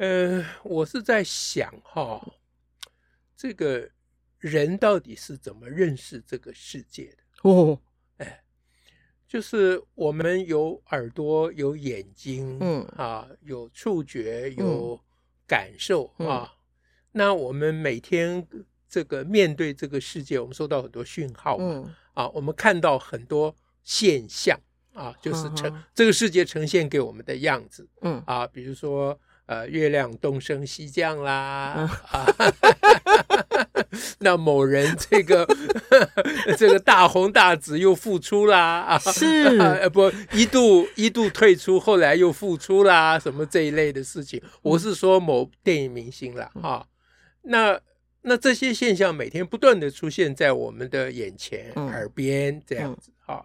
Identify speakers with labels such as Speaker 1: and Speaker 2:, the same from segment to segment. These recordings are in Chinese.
Speaker 1: 呃，我是在想哈，这个人到底是怎么认识这个世界的？哦，哎，就是我们有耳朵，有眼睛，嗯啊，有触觉，有感受、嗯、啊。那我们每天这个面对这个世界，我们收到很多讯号嘛，嗯、啊，我们看到很多现象啊，就是呈、嗯、这个世界呈现给我们的样子，嗯啊，比如说。呃，月亮东升西降啦，嗯、啊，那某人这个 这个大红大紫又复出啦，啊，
Speaker 2: 是，
Speaker 1: 不，一度一度退出，后来又复出啦，什么这一类的事情，我是说某电影明星啦。啊，那那这些现象每天不断的出现在我们的眼前、嗯、耳边这样子，啊，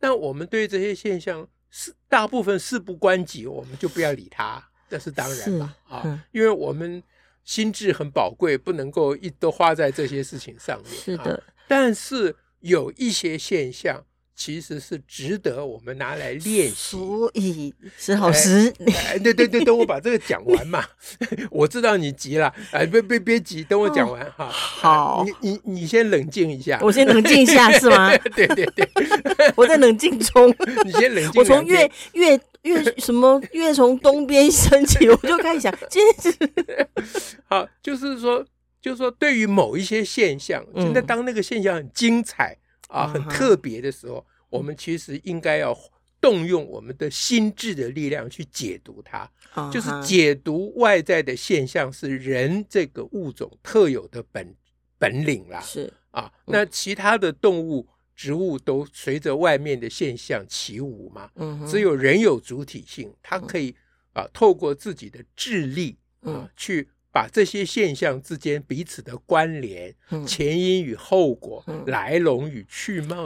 Speaker 1: 那我们对这些现象是大部分事不关己，我们就不要理他。这是当然了，啊、嗯，因为我们心智很宝贵，不能够一都花在这些事情上面。
Speaker 2: 是的，
Speaker 1: 啊、但是有一些现象。其实是值得我们拿来练习。
Speaker 2: 所以，史老师，
Speaker 1: 哎，对对对，等我把这个讲完嘛。我知道你急了，哎，别别别急，等我讲完哈。
Speaker 2: 好，
Speaker 1: 你你你先冷静一下。
Speaker 2: 我先冷静一下 是吗？
Speaker 1: 对对对，
Speaker 2: 我在冷静中。
Speaker 1: 你先冷静。
Speaker 2: 我从月月月什么越从东边升起，我就开始想，今天是
Speaker 1: 好，就是说，就是说，对于某一些现象，现在当那个现象很精彩。啊，很特别的时候，我们其实应该要动用我们的心智的力量去解读它，就是解读外在的现象是人这个物种特有的本本领啦。是啊，那其他的动物、植物都随着外面的现象起舞嘛。嗯，只有人有主体性，它可以啊，透过自己的智力啊去。把这些现象之间彼此的关联、嗯、前因与后果、嗯、来龙与去脉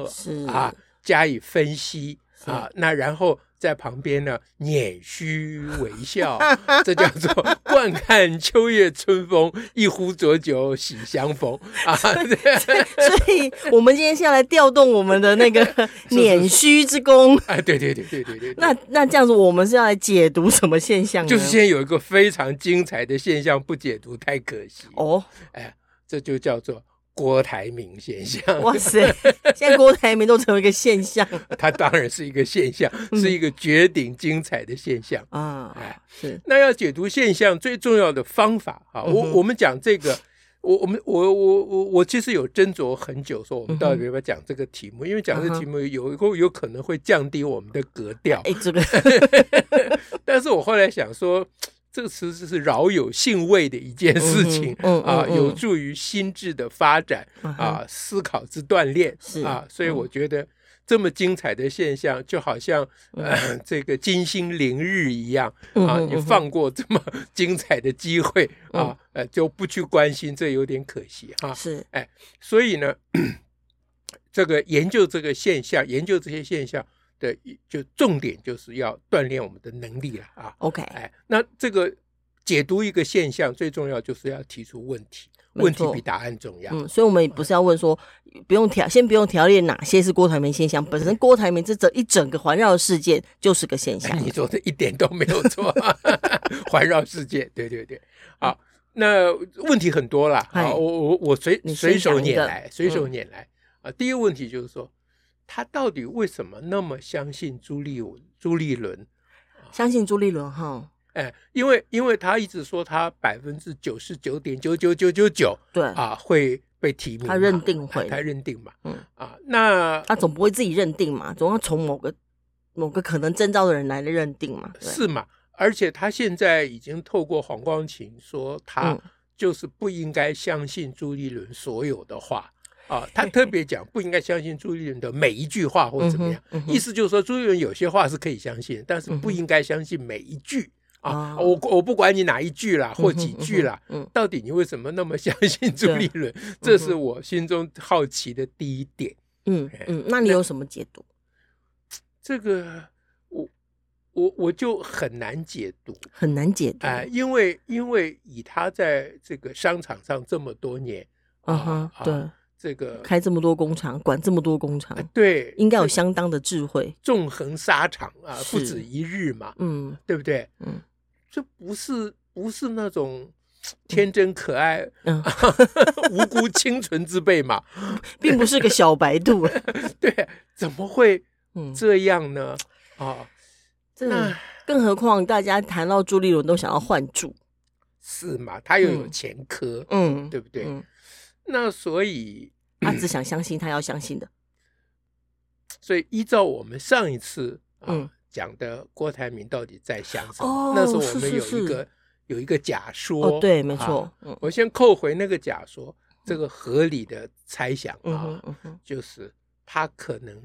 Speaker 1: 啊加以分析啊，那然后。在旁边呢，捻须微笑，这叫做惯看秋月春风，一壶浊酒喜相逢啊！所
Speaker 2: 以，我们今天是要来调动我们的那个捻须之功。
Speaker 1: 哎，对对对对对对。
Speaker 2: 那那这样子，我们是要来解读什么现象呢？
Speaker 1: 就是现在有一个非常精彩的现象，不解读太可惜
Speaker 2: 哦。
Speaker 1: 哎，这就叫做。郭台铭现象，
Speaker 2: 哇塞！现在郭台铭都成为一个现象，
Speaker 1: 他当然是一个现象，是一个绝顶精彩的现象啊！哎，是。那要解读现象最重要的方法啊，我我们讲这个，我我们我我我我其实有斟酌很久，说我们到底要不要讲这个题目，因为讲这个题目有有有可能会降低我们的格调。哎，这个，但是我后来想说。这个词是饶有兴味的一件事情，嗯嗯嗯、啊，有助于心智的发展，嗯、啊，思考之锻炼，是啊，所以我觉得这么精彩的现象，就好像、嗯呃、这个金星凌日一样啊，你放过这么精彩的机会啊，呃，就不去关心，这有点可惜哈。是，哎，所以呢，这个研究这个现象，研究这些现象。的就重点就是要锻炼我们的能力了啊。OK，哎，那这个解读一个现象最重要就是要提出问题，问题比答案重要。
Speaker 2: 嗯，所以我们不是要问说不用条，先不用调列哪些是郭台铭现象，本身郭台铭这整一整个环绕事件就是个现象。
Speaker 1: 你说的一点都没有错，环绕世界，对对对。好，那问题很多了。好，我我我随随手拈来，随手拈来啊。第一个问题就是说。他到底为什么那么相信朱立文？朱立伦
Speaker 2: 相信朱立伦哈？
Speaker 1: 哎，因为因为他一直说他百分之九十九点九九九九九对啊会被提名，
Speaker 2: 他认定会，
Speaker 1: 他认定嘛，嗯啊，那
Speaker 2: 他总不会自己认定嘛，总要从某个某个可能征兆的人来认定嘛，
Speaker 1: 是嘛？而且他现在已经透过黄光芹说，他就是不应该相信朱立伦所有的话。啊，他特别讲不应该相信朱立伦的每一句话或怎么样，意思就是说朱立伦有些话是可以相信，但是不应该相信每一句啊，我我不管你哪一句啦或几句啦，嗯，到底你为什么那么相信朱立伦？这是我心中好奇的第一点。
Speaker 2: 嗯嗯，那你有什么解读？
Speaker 1: 这个我我我就很难解读，
Speaker 2: 很难解读
Speaker 1: 啊，因为因为以他在这个商场上这么多年，
Speaker 2: 啊哈，对。
Speaker 1: 这个
Speaker 2: 开这么多工厂，管这么多工厂，
Speaker 1: 对，
Speaker 2: 应该有相当的智慧。
Speaker 1: 纵横沙场啊，不止一日嘛，嗯，对不对？嗯，这不是不是那种天真可爱、嗯，无辜清纯之辈嘛，
Speaker 2: 并不是个小白兔。
Speaker 1: 对，怎么会这样呢？啊，
Speaker 2: 这更何况大家谈到朱立伦都想要换柱，
Speaker 1: 是嘛？他又有前科，嗯，对不对？那所以
Speaker 2: 他只想相信他要相信的，
Speaker 1: 所以依照我们上一次啊讲的郭台铭到底在想什么？那时候我们有一个有一个假说，
Speaker 2: 哦对，没错。
Speaker 1: 我先扣回那个假说，这个合理的猜想啊，就是他可能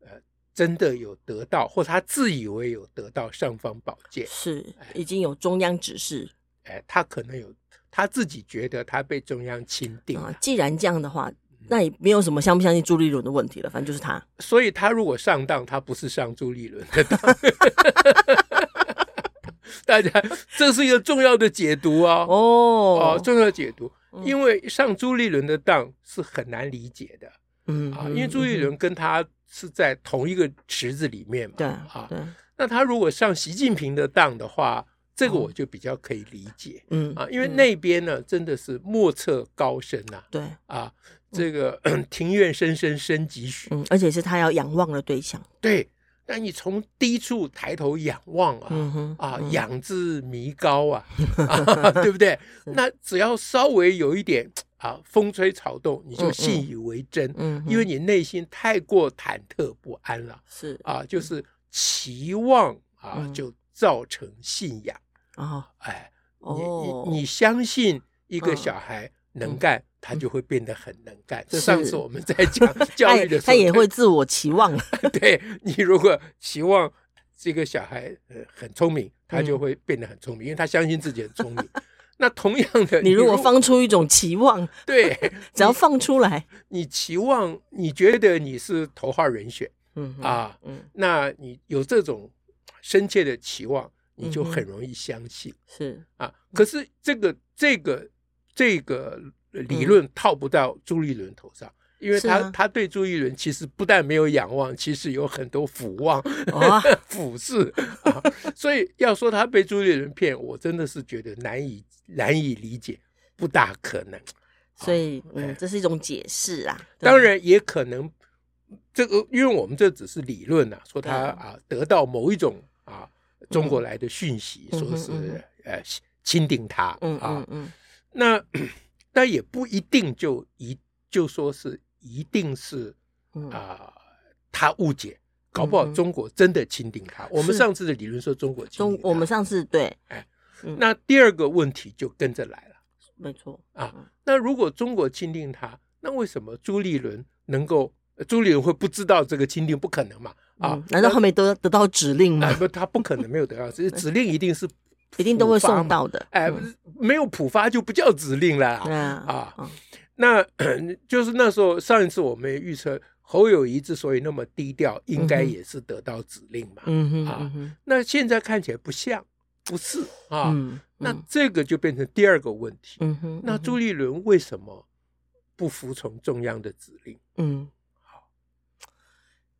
Speaker 1: 呃真的有得到，或他自以为有得到尚方宝剑，
Speaker 2: 是已经有中央指示，
Speaker 1: 哎，他可能有。他自己觉得他被中央钦定啊。
Speaker 2: 既然这样的话，那也没有什么相不相信朱立伦的问题了。反正就是他，
Speaker 1: 所以他如果上当，他不是上朱立伦的当。大家，这是一个重要的解读啊！哦哦，重要的解读，因为上朱立伦的当是很难理解的。嗯啊，因为朱立伦跟他是在同一个池子里面嘛。对啊，对。那他如果上习近平的当的话，这个我就比较可以理解，嗯啊，因为那边呢真的是莫测高深呐，对。啊，这个 庭院深深深几许，
Speaker 2: 嗯，而且是他要仰望的对象，
Speaker 1: 对，那你从低处抬头仰望啊，啊，仰之弥高啊，对不对？那只要稍微有一点啊风吹草动，你就信以为真，嗯，因为你内心太过忐忑不安了，是。啊，就是期望啊，就造成信仰。啊，哎，你你你相信一个小孩能干，他就会变得很能干。这上次我们在讲 教育的时候，
Speaker 2: 他也会自我期望。
Speaker 1: 对，你如果期望这个小孩呃很聪明，他就会变得很聪明，因为他相信自己很聪明。那同样的，
Speaker 2: 你如果放出一种期望，
Speaker 1: 对，
Speaker 2: 只要放出来，
Speaker 1: 你期望你觉得你是头号人选，嗯啊，嗯，那你有这种深切的期望。你就很容易相信，嗯、是啊。可是这个这个这个理论套不到朱立伦头上，因为他、啊、他对朱立伦其实不但没有仰望，其实有很多俯望、哦、俯视啊。所以要说他被朱立伦骗，我真的是觉得难以难以理解，不大可能。
Speaker 2: 所以，嗯，这是一种解释啊。
Speaker 1: 当然也可能，这个因为我们这只是理论啊，说他啊得到某一种啊。中国来的讯息说是呃钦定他啊，那那也不一定就一就说是一定是啊他误解，搞不好中国真的钦定他。我们上次的理论说中国钦定，
Speaker 2: 我们上次对，哎，
Speaker 1: 那第二个问题就跟着来了，
Speaker 2: 没错
Speaker 1: 啊。那如果中国钦定他，那为什么朱立伦能够朱立伦会不知道这个钦定？不可能嘛。啊？
Speaker 2: 难道后面都得到指令吗？
Speaker 1: 不，他不可能没有得到，指 指令一定是
Speaker 2: 一定都会送到的。
Speaker 1: 哎，没有普发就不叫指令了啊！那 就是那时候上一次我们预测侯友谊之所以那么低调，应该也是得到指令嘛。嗯哼啊，那现在看起来不像，不是啊。那这个就变成第二个问题。嗯哼，那朱立伦为什么不服从中央的指令？嗯。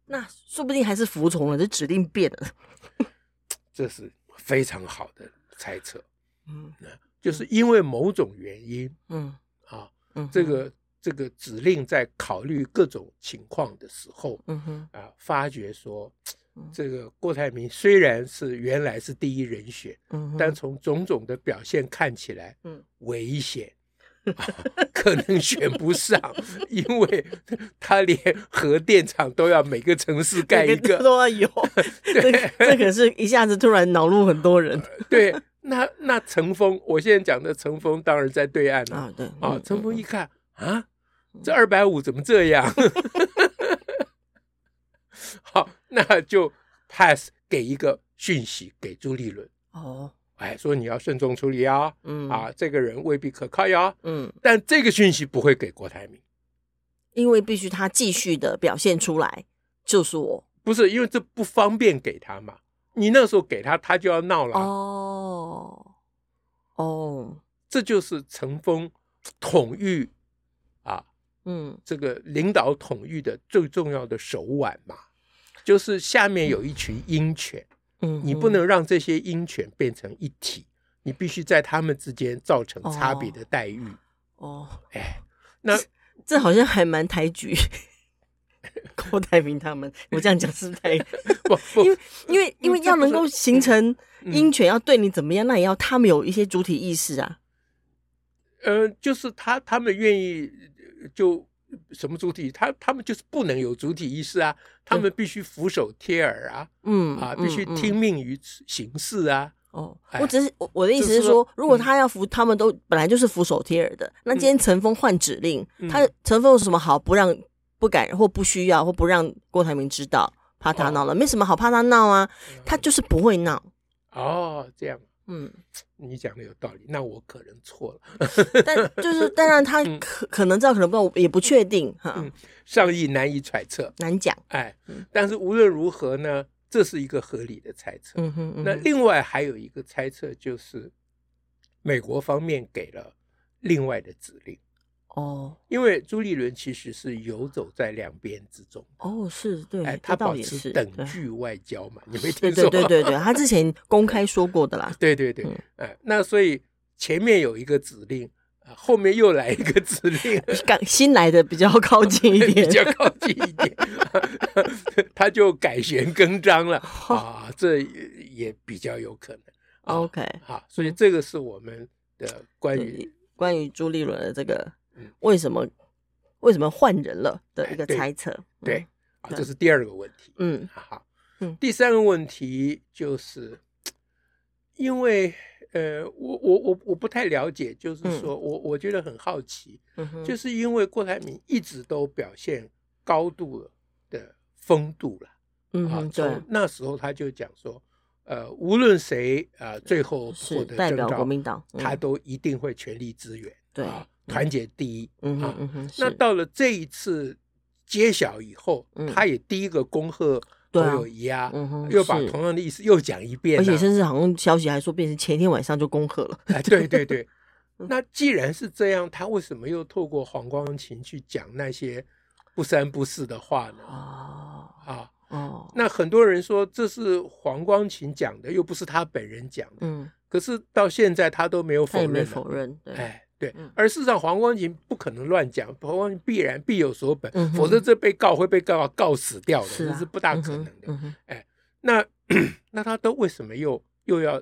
Speaker 2: 那说不定还是服从了，这指令变了。
Speaker 1: 这是非常好的猜测。嗯，就是因为某种原因，嗯啊，这个这个指令在考虑各种情况的时候，嗯哼啊，发觉说，这个郭台铭虽然是原来是第一人选，嗯，但从种种的表现看起来，嗯，危险。可能选不上，因为他连核电厂都要每个城市盖一个，
Speaker 2: 都要有。对，这可是一下子突然恼怒很多人。
Speaker 1: 对，那那陈峰，我现在讲的陈峰当然在对岸了啊。对啊，陈峰一看啊，这二百五怎么这样？好，那就 pass 给一个讯息给朱立伦。哦哎，说你要慎重处理啊，嗯。啊，这个人未必可靠呀，嗯，但这个讯息不会给郭台铭，
Speaker 2: 因为必须他继续的表现出来，就是我，
Speaker 1: 不是因为这不方便给他嘛，你那时候给他，他就要闹了，
Speaker 2: 哦，哦，
Speaker 1: 这就是成风统御啊，嗯，这个领导统御的最重要的手腕嘛，就是下面有一群鹰犬。你不能让这些鹰犬变成一体，你必须在他们之间造成差别的待遇。
Speaker 2: 哦，
Speaker 1: 哎，那
Speaker 2: 这，这好像还蛮抬举郭台铭他们。我这样讲是不是太 不不？因为因为因为要能够形成鹰犬要对你怎么样，那也要他们有一些主体意识啊。
Speaker 1: 呃，就是他他们愿意就。什么主体？他他们就是不能有主体意识啊！他们必须俯首贴耳啊！嗯啊，必须听命于形式啊！
Speaker 2: 哦，我只是我我的意思是说，如果他要服，他们都本来就是俯首贴耳的。那今天陈峰换指令，他陈峰有什么好不让、不敢或不需要或不让郭台铭知道？怕他闹了，没什么好怕他闹啊！他就是不会闹。
Speaker 1: 哦，这样。嗯，你讲的有道理，那我可能错了。
Speaker 2: 但就是，当然他可可能知道，可能不知道，也不确定哈。
Speaker 1: 嗯，上意难以揣测，
Speaker 2: 难讲。
Speaker 1: 哎，但是无论如何呢，这是一个合理的猜测。嗯哼，那另外还有一个猜测，就是美国方面给了另外的指令。哦，因为朱立伦其实是游走在两边之中。
Speaker 2: 哦，是对，
Speaker 1: 哎，他保持等距外交嘛，你没听说？
Speaker 2: 对对对对，他之前 公开说过的啦。
Speaker 1: 对对对，哎，那所以前面有一个指令，后面又来一个指令，
Speaker 2: 刚新来的比较靠近一点，
Speaker 1: 比较靠近一点，他就改弦更张了啊，这也比较有可能。
Speaker 2: OK，
Speaker 1: 好，所以这个是我们的关于
Speaker 2: 关于朱立伦的这个。为什么为什么换人了的一个猜测？
Speaker 1: 对，对啊，这是第二个问题。嗯，好，嗯，第三个问题就是，因为呃，我我我我不太了解，就是说、嗯、我我觉得很好奇，嗯、就是因为郭台铭一直都表现高度的风度了，嗯哼，啊，从那时候他就讲说，呃，无论谁啊，最后获得
Speaker 2: 代表国民党，
Speaker 1: 嗯、他都一定会全力支援，
Speaker 2: 对。
Speaker 1: 啊团结第一，嗯哼嗯哼，那到了这一次揭晓以后，他也第一个恭贺侯友宜啊，又把同样的意思又讲一遍，
Speaker 2: 而且甚至好像消息还说变成前天晚上就恭贺了。
Speaker 1: 哎，对对对，那既然是这样，他为什么又透过黄光琴去讲那些不三不四的话呢？哦，啊哦，那很多人说这是黄光琴讲的，又不是他本人讲的。嗯，可是到现在他都没有否认，
Speaker 2: 否认，
Speaker 1: 哎。对，而事实上黄光芹不可能乱讲，黄光芹必然必有所本，嗯、否则这被告会被告告死掉的，这是，啊、是不大可能的。哎，那 那他都为什么又又要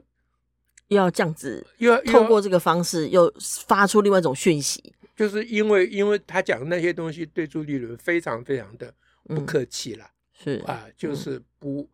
Speaker 2: 又要这样子，又要透过这个方式又发出另外一种讯息？
Speaker 1: 就是因为因为他讲的那些东西对朱立伦非常非常的不客气了，嗯、是啊，就是不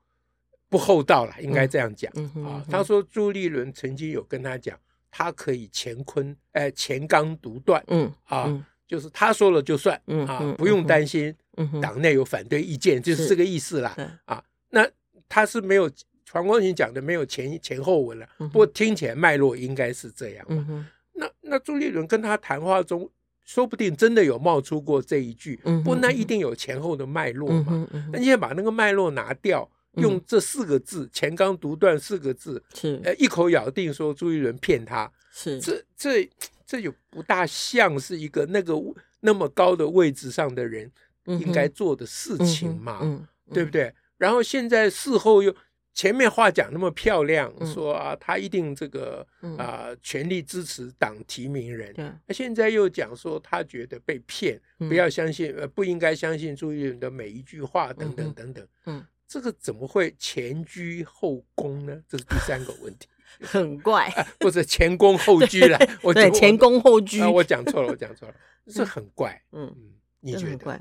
Speaker 1: 不厚道了，应该这样讲，嗯、啊。他说朱立伦曾经有跟他讲。他可以乾坤，哎，乾纲独断，嗯啊，就是他说了就算，嗯啊，不用担心，党内有反对意见，就是这个意思啦，啊，那他是没有黄光芹讲的没有前前后文了，不过听起来脉络应该是这样，嗯，那那朱立伦跟他谈话中，说不定真的有冒出过这一句，不过那一定有前后的脉络嘛，那你先把那个脉络拿掉。用这四个字“乾纲独断”四个字，是。呃一口咬定说朱一伦骗他，是。这这这就不大像是一个那个那么高的位置上的人应该做的事情嘛，嗯嗯、对不对？然后现在事后又前面话讲那么漂亮，嗯、说啊他一定这个啊、呃、全力支持党提名人，那、嗯、现在又讲说他觉得被骗，嗯、不要相信呃不应该相信朱一伦的每一句话等等等等，嗯。嗯这个怎么会前居后宫呢？这是第三个问题，
Speaker 2: 很怪，
Speaker 1: 或者前宫后居了。我
Speaker 2: 对前宫后居，
Speaker 1: 我讲错了，我讲错了，这很怪。嗯嗯，你觉得？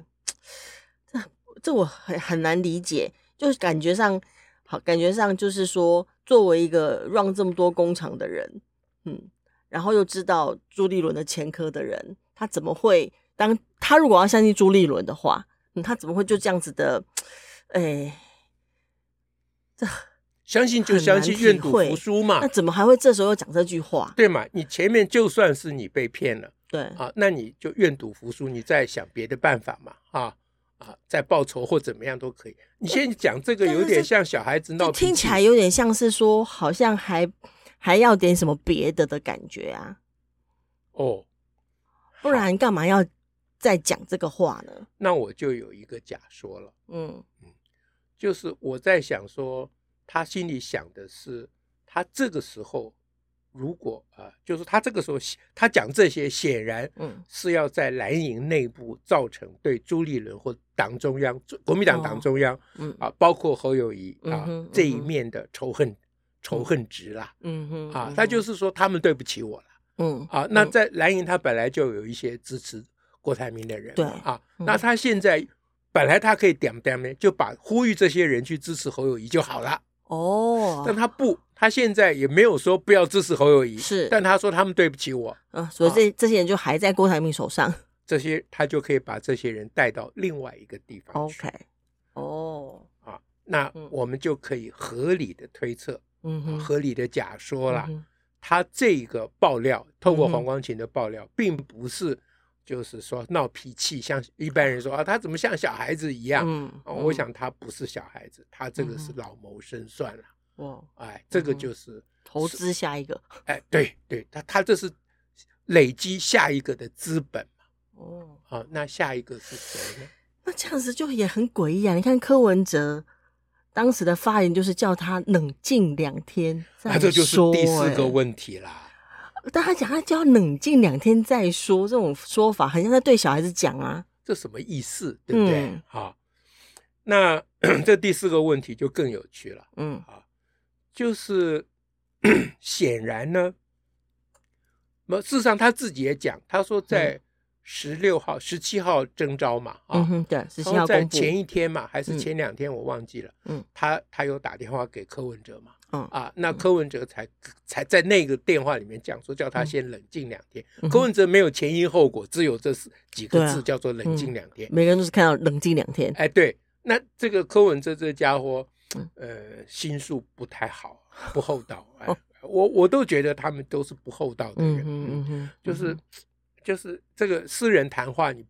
Speaker 2: 这这我很很难理解，就是感觉上好，感觉上就是说，作为一个 run 这么多工厂的人，嗯，然后又知道朱立伦的前科的人，他怎么会当他如果要相信朱立伦的话，嗯，他怎么会就这样子的？哎。这
Speaker 1: 相信就相信，愿赌服输嘛。
Speaker 2: 那怎么还会这时候又讲这句话？
Speaker 1: 对嘛？你前面就算是你被骗了，
Speaker 2: 对
Speaker 1: 啊，那你就愿赌服输，你再想别的办法嘛，啊啊，再报仇或怎么样都可以。你现在讲这个有点像小孩子闹，
Speaker 2: 听起来有点像是说，好像还还要点什么别的的感觉啊。
Speaker 1: 哦，
Speaker 2: 不然干嘛要再讲这个话呢？
Speaker 1: 那我就有一个假说了，嗯嗯，就是我在想说，他心里想的是，他这个时候如果啊、呃，就是他这个时候他讲这些，显然嗯。是要在蓝营内部造成对朱立伦或党中央、国民党党中央、啊，包括侯友谊啊、这一面的仇恨仇恨值啦，嗯哼啊，他就是说他们对不起我了。嗯啊，那在蓝营他本来就有一些支持郭台铭的人，对啊，那他现在本来他可以点点呢，就把呼吁这些人去支持侯友谊就好了。哦，但他不，他现在也没有说不要支持侯友谊，是，但他说他们对不起我，
Speaker 2: 嗯，所以这这些人就还在郭台铭手上，
Speaker 1: 这些他就可以把这些人带到另外一个地方去。
Speaker 2: OK，哦，
Speaker 1: 啊，那我们就可以合理的推测，嗯，合理的假说了。他这个爆料，透过黄光琴的爆料，嗯、并不是就是说闹脾气，像一般人说啊，他怎么像小孩子一样？嗯嗯、我想他不是小孩子，他这个是老谋深算了。哇，哎，这个就是、嗯、
Speaker 2: 投资下一个。
Speaker 1: 哎，对对，他他这是累积下一个的资本嘛。哦，好、啊，那下一个是谁呢？
Speaker 2: 那这样子就也很诡异啊！你看柯文哲。当时的发言就是叫他冷静两天再说，那这就是
Speaker 1: 第四个问题啦。
Speaker 2: 但他讲他就要冷静两天再说，这种说法好像在对小孩子讲啊，
Speaker 1: 这什么意思？对不对？好、嗯，那 这第四个问题就更有趣了。嗯，啊，就是 显然呢，那事实上他自己也讲，他说在。嗯十六号、十七号征召嘛，啊，
Speaker 2: 嗯、对，十七号
Speaker 1: 在前一天嘛，还是前两天，我忘记了。嗯，他他有打电话给柯文哲嘛，嗯啊，那柯文哲才才在那个电话里面讲说，叫他先冷静两天。嗯、柯文哲没有前因后果，只有这几个字叫做冷静两天。
Speaker 2: 嗯、每个人都是看到冷静两天。
Speaker 1: 哎，对，那这个柯文哲这家伙，呃，心术不太好，不厚道。哎，我我都觉得他们都是不厚道的人，嗯嗯嗯，就是。就是这个私人谈话你，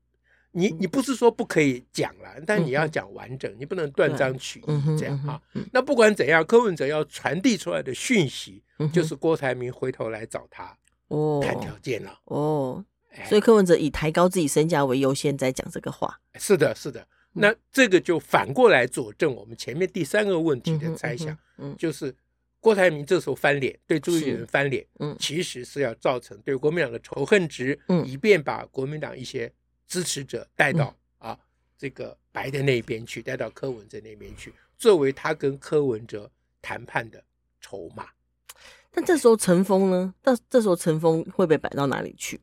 Speaker 1: 你你你不是说不可以讲了，但你要讲完整，你不能断章取义这样啊。那不管怎样，柯文哲要传递出来的讯息，就是郭台铭回头来找他哦谈条件了
Speaker 2: 哦。所以柯文哲以抬高自己身价为优先，在讲这个话。
Speaker 1: 是的，是的。那这个就反过来佐证我们前面第三个问题的猜想，就是。郭台铭这时候翻脸，对朱立伦翻脸，嗯，其实是要造成对国民党的仇恨值，嗯，以便把国民党一些支持者带到、嗯、啊这个白的那边去，带到柯文哲那边去，作为他跟柯文哲谈判的筹码。
Speaker 2: 但这时候陈峰呢？到这时候陈峰会被摆到哪里去？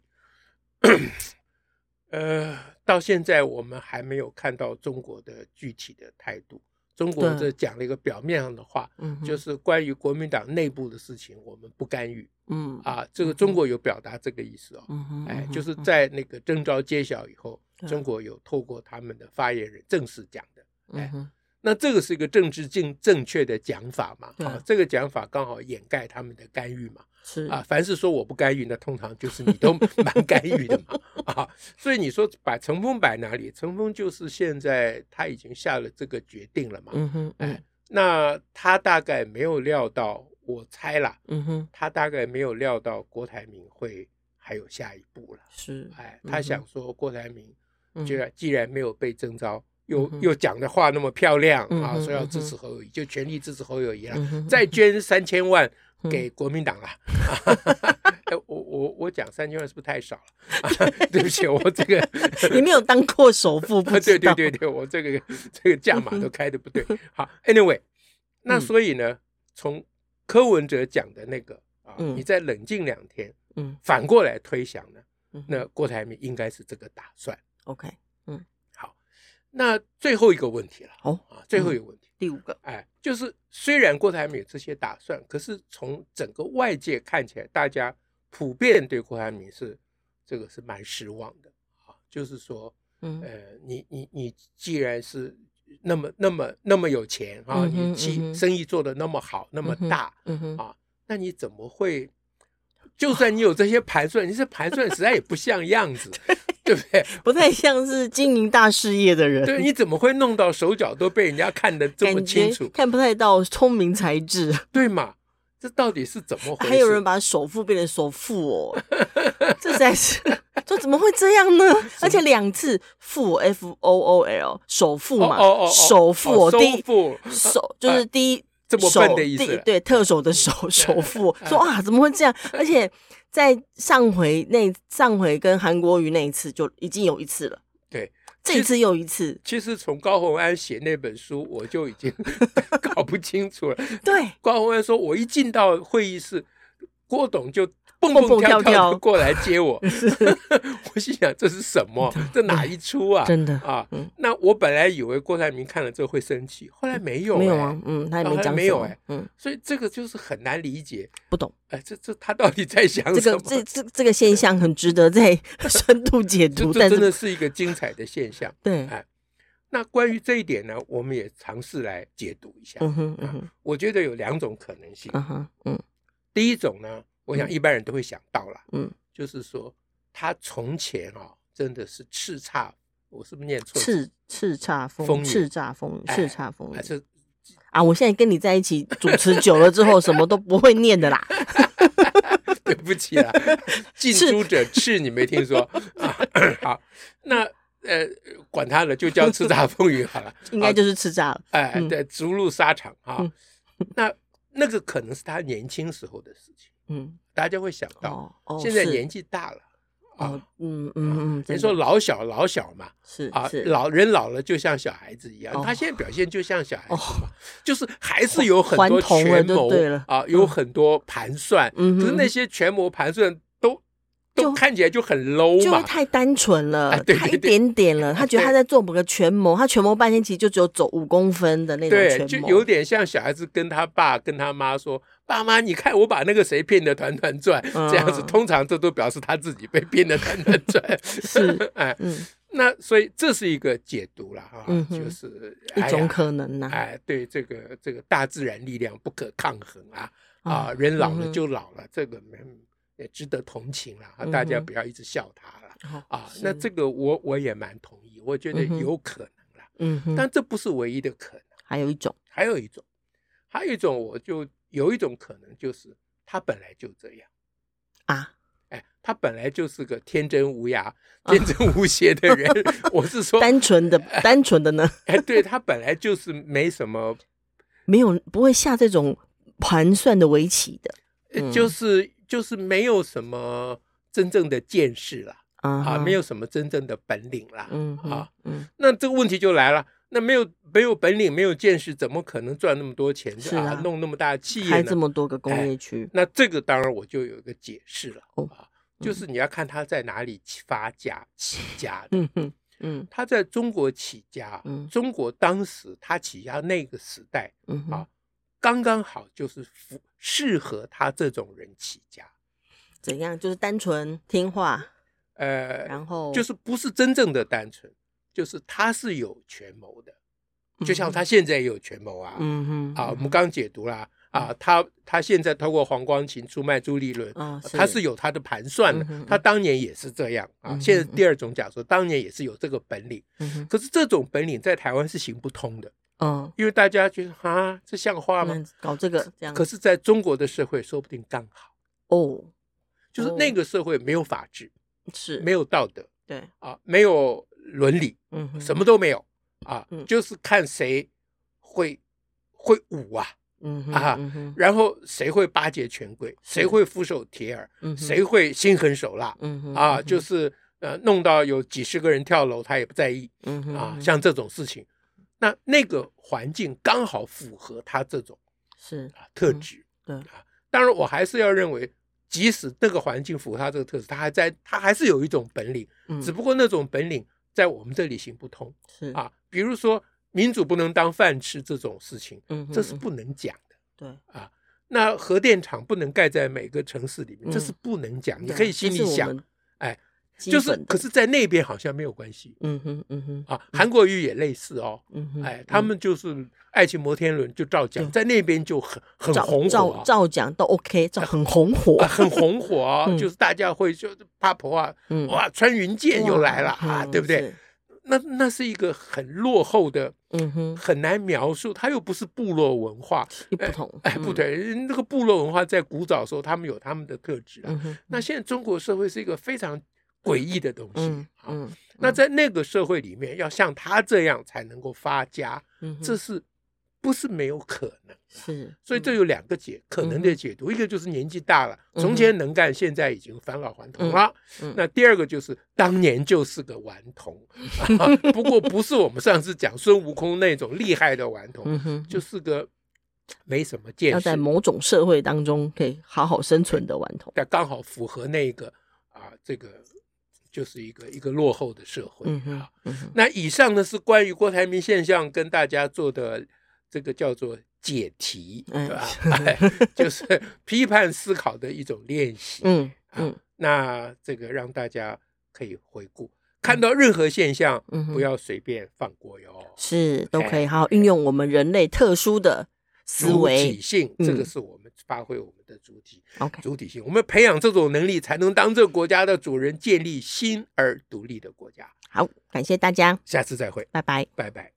Speaker 1: 呃，到现在我们还没有看到中国的具体的态度。中国这讲了一个表面上的话，就是关于国民党内部的事情，我们不干预。嗯。啊，这个中国有表达这个意思哦。嗯哎，就是在那个征召揭晓以后，中国有透过他们的发言人正式讲的。哎，那这个是一个政治正正确的讲法嘛？啊，这个讲法刚好掩盖他们的干预嘛。是啊，凡是说我不干预，那通常就是你都 蛮干预的嘛。啊，所以你说把陈锋摆哪里？陈锋就是现在他已经下了这个决定了嘛。嗯哼，哎，那他大概没有料到，我猜啦。嗯哼，他大概没有料到郭台铭会还有下一步了。是，哎，他想说郭台铭，既然既然没有被征召，又又讲的话那么漂亮啊，说要支持侯友谊，就全力支持侯友谊了，再捐三千万。给国民党了，我我我讲三千万是不是太少了？对不起，我这个
Speaker 2: 你没有当过首富，不
Speaker 1: 对对对对，我这个这个价码都开的不对。好，Anyway，那所以呢，从柯文哲讲的那个啊，你再冷静两天，嗯，反过来推想呢，那郭台铭应该是这个打算。
Speaker 2: OK，
Speaker 1: 那最后一个问题了，哦啊，最后一个问题。
Speaker 2: 第五个，
Speaker 1: 哎，就是虽然郭台铭有这些打算，可是从整个外界看起来，大家普遍对郭台铭是这个是蛮失望的啊。就是说，嗯，呃，你你你既然是那么那么那么有钱啊，你企生意做的那么好，那么大，啊，那你怎么会？就算你有这些盘算，你这盘算实在也不像样子，对不对？
Speaker 2: 不太像是经营大事业的人。
Speaker 1: 对，你怎么会弄到手脚都被人家看得这么清楚？
Speaker 2: 看不太到聪明才智，
Speaker 1: 对嘛？这到底是怎么回事？
Speaker 2: 还有人把首富变成首富哦，这才是，这怎么会这样呢？而且两次富 F O O L 首富嘛，首富第一首就是第一。
Speaker 1: 这么笨的意思，
Speaker 2: 对，特首的首首富 说啊，怎么会这样？而且在上回那上回跟韩国瑜那一次就已经有一次了，
Speaker 1: 对，
Speaker 2: 这次又一次。
Speaker 1: 其实从高洪安写那本书，我就已经 搞不清楚了。
Speaker 2: 对，
Speaker 1: 高洪安说，我一进到会议室，郭董就。蹦蹦跳跳过来接我，我心想这是什么？这哪一出啊？
Speaker 2: 真的
Speaker 1: 啊！那我本来以为郭台铭看了之后会生气，后来没有，
Speaker 2: 没有啊，嗯，他也没讲，
Speaker 1: 没有哎，嗯，所以这个就是很难理解，
Speaker 2: 不懂，
Speaker 1: 哎，这这他到底在想什么？
Speaker 2: 这这这个现象很值得再 深度解读，
Speaker 1: 这真的是一个精彩的现象。
Speaker 2: 对，
Speaker 1: 哎，那关于这一点呢，我们也尝试来解读一下。嗯哼，嗯哼，我觉得有两种可能性。嗯哼，嗯，第一种呢。我想一般人都会想到了，嗯，就是说他从前啊，真的是叱咤，我是不是念错？
Speaker 2: 叱叱咤风云，叱咤风，叱咤风啊，我现在跟你在一起 主持久了之后，什么都不会念的啦。
Speaker 1: 对不起啦，近朱者赤，你没听说啊？好，那呃，管他了，就叫叱咤风云好了。
Speaker 2: 应该就是叱咤了。
Speaker 1: 哎，对，逐鹿沙场啊。那那个可能是他年轻时候的事情。嗯，大家会想到，现在年纪大了啊，嗯嗯嗯，人说老小老小嘛，是啊，老人老了就像小孩子一样，他现在表现就像小孩子嘛，就是还是有很多权谋啊，有很多盘算，可是那些权谋盘算都。就看起来就很 low 嘛，
Speaker 2: 就太单纯了，太一点点了。他觉得他在做某个权谋，他权谋半天其实就只有走五公分的那种权谋，
Speaker 1: 就有点像小孩子跟他爸跟他妈说：“爸妈，你看我把那个谁骗得团团转。”这样子，通常这都表示他自己被骗得团团转。是，哎，那所以这是一个解读了哈，就是
Speaker 2: 一种可能呐。
Speaker 1: 哎，对这个这个大自然力量不可抗衡啊啊，人老了就老了，这个没。也值得同情了啊！大家不要一直笑他了、嗯、啊！那这个我我也蛮同意，我觉得有可能了。嗯哼，但这不是唯一的可能，
Speaker 2: 还有一种，
Speaker 1: 还有一种，还有一种，我就有一种可能，就是他本来就这样啊！哎，他本来就是个天真无涯、天真无邪的人。啊、我是说，
Speaker 2: 单纯的，单纯的呢？
Speaker 1: 哎，对他本来就是没什么，
Speaker 2: 没有不会下这种盘算的围棋的，
Speaker 1: 嗯、就是。就是没有什么真正的见识了啊，没有什么真正的本领啦，嗯啊，嗯，那这个问题就来了，那没有没有本领，没有见识，怎么可能赚那么多钱？是啊，弄那么大的企业，
Speaker 2: 开这么多个工业区，
Speaker 1: 那这个当然我就有一个解释了啊，就是你要看他在哪里发家起 家的，嗯嗯嗯，他在中国起家，中国当时他起家那个时代，嗯啊。刚刚好就是符适合他这种人起家，
Speaker 2: 怎样？就是单纯听话，呃，然后
Speaker 1: 就是不是真正的单纯，就是他是有权谋的，就像他现在也有权谋啊，嗯哼，啊，我们刚解读啦啊，他他现在透过黄光琴出卖朱立伦，他是有他的盘算的，他当年也是这样啊。现在第二种假说，当年也是有这个本领，可是这种本领在台湾是行不通的。嗯，因为大家觉得啊，这像话吗？
Speaker 2: 搞这个这样，
Speaker 1: 可是在中国的社会，说不定刚好哦，就是那个社会没有法治，是没有道德，对啊，没有伦理，嗯，什么都没有啊，就是看谁会会武啊，嗯啊，然后谁会巴结权贵，谁会俯首帖耳，谁会心狠手辣，嗯啊，就是呃，弄到有几十个人跳楼，他也不在意，嗯啊，像这种事情。那那个环境刚好符合他这种是。啊特质，对。啊，当然我还是要认为，即使那个环境符合他这个特质，他还在，他还是有一种本领，只不过那种本领在我们这里行不通，是啊，比如说民主不能当饭吃这种事情，嗯，这是不能讲的，对啊，那核电厂不能盖在每个城市里面，这是不能讲，你可以心里想，哎。就是，可是，在那边好像没有关系。嗯哼，嗯哼，啊，韩国瑜也类似哦。嗯哼，哎，他们就是爱情摩天轮就照讲，在那边就很很红火，
Speaker 2: 照讲都 OK，照很红火，
Speaker 1: 很红火啊，就是大家会就怕婆啊，哇，穿云箭又来了啊，对不对？那那是一个很落后的，嗯哼，很难描述。它又不是部落文化，
Speaker 2: 不同，
Speaker 1: 哎，不对，那个部落文化在古早的时候，他们有他们的特质啊。那现在中国社会是一个非常。诡异的东西，嗯，那在那个社会里面，要像他这样才能够发家，这是不是没有可能？是，所以这有两个解可能的解读，一个就是年纪大了，从前能干，现在已经返老还童了。那第二个就是当年就是个顽童，不过不是我们上次讲孙悟空那种厉害的顽童，就是个没什么见识，
Speaker 2: 要在某种社会当中可以好好生存的顽童，
Speaker 1: 但刚好符合那个啊这个。就是一个一个落后的社会啊。那以上呢是关于郭台铭现象跟大家做的这个叫做解题，对吧？就是批判思考的一种练习。嗯嗯，那这个让大家可以回顾，看到任何现象，不要随便放过哟。
Speaker 2: 是，都可以好好运用我们人类特殊的思维
Speaker 1: 体性，这个是我们发挥我们的主体，OK，主体性，我们培养这种能力，才能当这个国家的主人，建立新而独立的国家。
Speaker 2: 好，感谢大家，
Speaker 1: 下次再会，
Speaker 2: 拜拜，
Speaker 1: 拜拜。